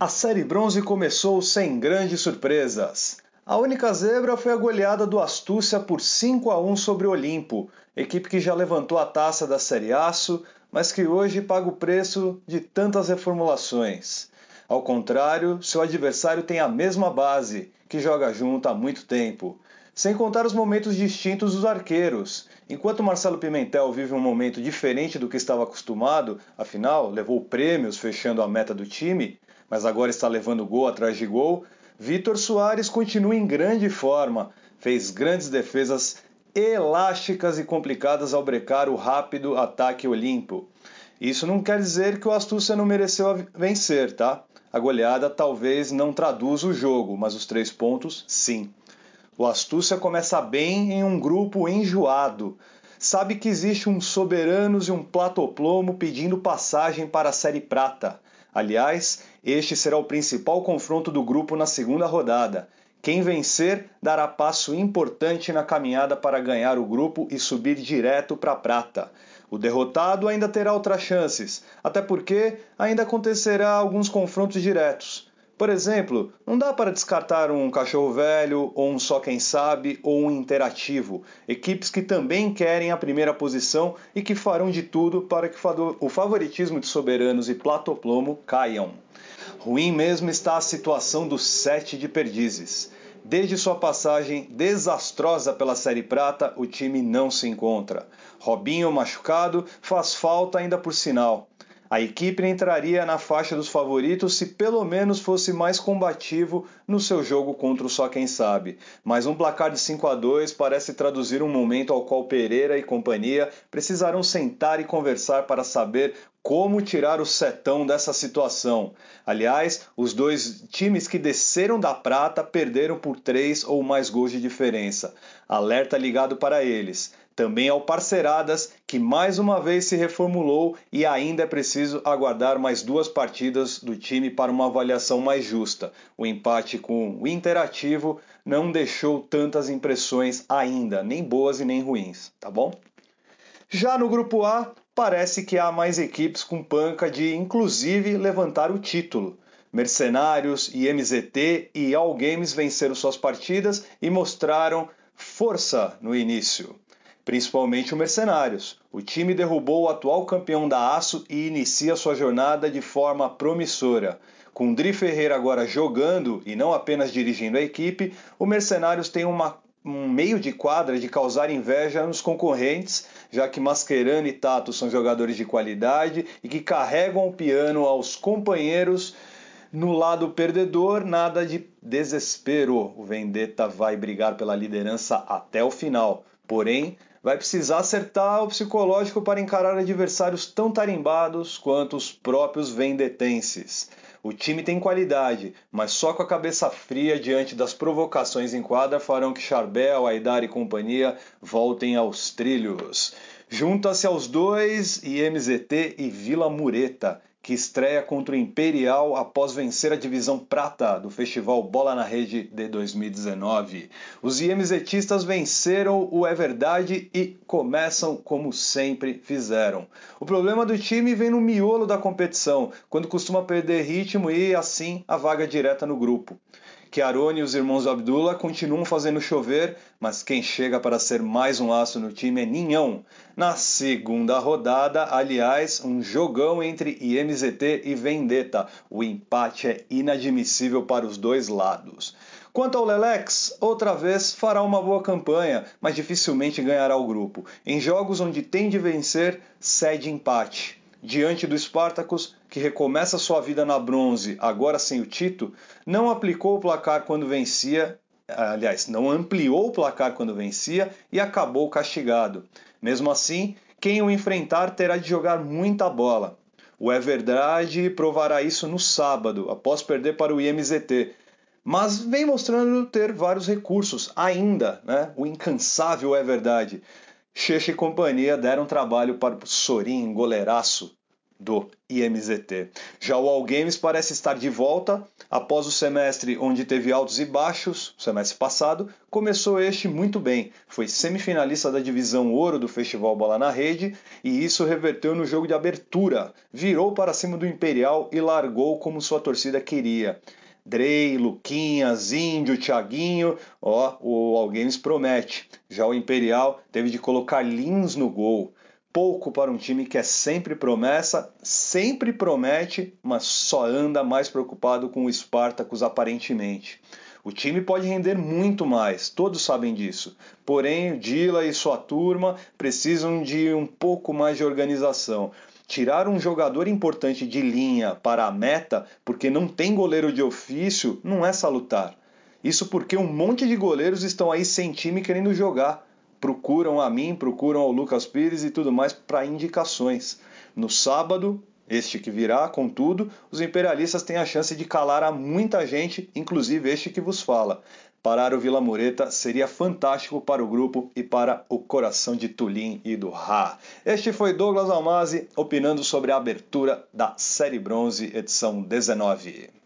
A série bronze começou sem grandes surpresas. A única zebra foi a goleada do Astúcia por 5 a 1 sobre o Olimpo, equipe que já levantou a taça da Série Aço, mas que hoje paga o preço de tantas reformulações. Ao contrário, seu adversário tem a mesma base, que joga junto há muito tempo. Sem contar os momentos distintos dos arqueiros. Enquanto Marcelo Pimentel vive um momento diferente do que estava acostumado, afinal, levou prêmios fechando a meta do time, mas agora está levando gol atrás de gol, Vitor Soares continua em grande forma, fez grandes defesas elásticas e complicadas ao brecar o rápido ataque Olimpo. Isso não quer dizer que o Astúcia não mereceu vencer, tá? A goleada talvez não traduza o jogo, mas os três pontos, sim. O Astúcia começa bem em um grupo enjoado. Sabe que existe um Soberanos e um Platoplomo pedindo passagem para a Série Prata. Aliás, este será o principal confronto do grupo na segunda rodada. Quem vencer dará passo importante na caminhada para ganhar o grupo e subir direto para a prata. O derrotado ainda terá outras chances, até porque ainda acontecerá alguns confrontos diretos. Por exemplo, não dá para descartar um cachorro velho, ou um só quem sabe, ou um interativo, equipes que também querem a primeira posição e que farão de tudo para que o favoritismo de soberanos e platoplomo caiam. Ruim mesmo está a situação dos sete de perdizes. Desde sua passagem desastrosa pela Série Prata, o time não se encontra. Robinho machucado faz falta ainda por sinal. A equipe entraria na faixa dos favoritos se pelo menos fosse mais combativo no seu jogo contra o Só Quem Sabe. Mas um placar de 5 a 2 parece traduzir um momento ao qual Pereira e companhia precisarão sentar e conversar para saber como tirar o setão dessa situação. Aliás, os dois times que desceram da prata perderam por três ou mais gols de diferença. Alerta ligado para eles também ao Parceiradas, que mais uma vez se reformulou e ainda é preciso aguardar mais duas partidas do time para uma avaliação mais justa. O empate com o Interativo não deixou tantas impressões ainda, nem boas e nem ruins, tá bom? Já no grupo A, parece que há mais equipes com panca de inclusive levantar o título. Mercenários, IMZT e All Games venceram suas partidas e mostraram força no início principalmente o Mercenários. O time derrubou o atual campeão da Aço e inicia sua jornada de forma promissora. Com Dri Ferreira agora jogando e não apenas dirigindo a equipe, o Mercenários tem uma, um meio de quadra de causar inveja nos concorrentes, já que Mascherano e Tato são jogadores de qualidade e que carregam o piano aos companheiros. No lado perdedor, nada de desespero. O Vendetta vai brigar pela liderança até o final. Porém, vai precisar acertar o psicológico para encarar adversários tão tarimbados quanto os próprios vendetenses. O time tem qualidade, mas só com a cabeça fria diante das provocações em quadra farão que Charbel, Aidar e companhia voltem aos trilhos. Junta-se aos dois IMZT e Vila Mureta, que estreia contra o Imperial após vencer a divisão prata do festival Bola na Rede de 2019. Os IMZetistas venceram o É Verdade e começam como sempre fizeram. O problema do time vem no miolo da competição, quando costuma perder ritmo e assim a vaga direta no grupo que Arone e os irmãos Abdullah continuam fazendo chover, mas quem chega para ser mais um laço no time é Ninhão. Na segunda rodada, aliás, um jogão entre IMZT e Vendetta. O empate é inadmissível para os dois lados. Quanto ao Lelex, outra vez fará uma boa campanha, mas dificilmente ganhará o grupo. Em jogos onde tem de vencer, cede empate diante do Spartacus, que recomeça sua vida na bronze, agora sem o Tito, não aplicou o placar quando vencia, aliás, não ampliou o placar quando vencia e acabou castigado. Mesmo assim, quem o enfrentar terá de jogar muita bola. O É Verdade provará isso no sábado, após perder para o IMZT, mas vem mostrando ter vários recursos ainda, né? O incansável É Verdade. Cheche e companhia deram trabalho para o Sorin, goleiraço. Do IMZT. Já o All Games parece estar de volta após o semestre onde teve altos e baixos, o semestre passado, começou este muito bem. Foi semifinalista da divisão ouro do Festival Bola na Rede e isso reverteu no jogo de abertura. Virou para cima do Imperial e largou como sua torcida queria. Drey, Luquinhas, Índio, Thiaguinho, ó, o All Games promete. Já o Imperial teve de colocar Lins no gol pouco para um time que é sempre promessa, sempre promete, mas só anda mais preocupado com o Spartacus aparentemente. O time pode render muito mais, todos sabem disso. Porém, Dila e sua turma precisam de um pouco mais de organização. Tirar um jogador importante de linha para a meta porque não tem goleiro de ofício não é salutar. Isso porque um monte de goleiros estão aí sem time querendo jogar procuram a mim, procuram ao Lucas Pires e tudo mais para indicações. No sábado, este que virá, contudo, os imperialistas têm a chance de calar a muita gente, inclusive este que vos fala. Parar o Vila Mureta seria fantástico para o grupo e para o coração de Tulim e do Ra. Este foi Douglas Almazi opinando sobre a abertura da Série Bronze, edição 19.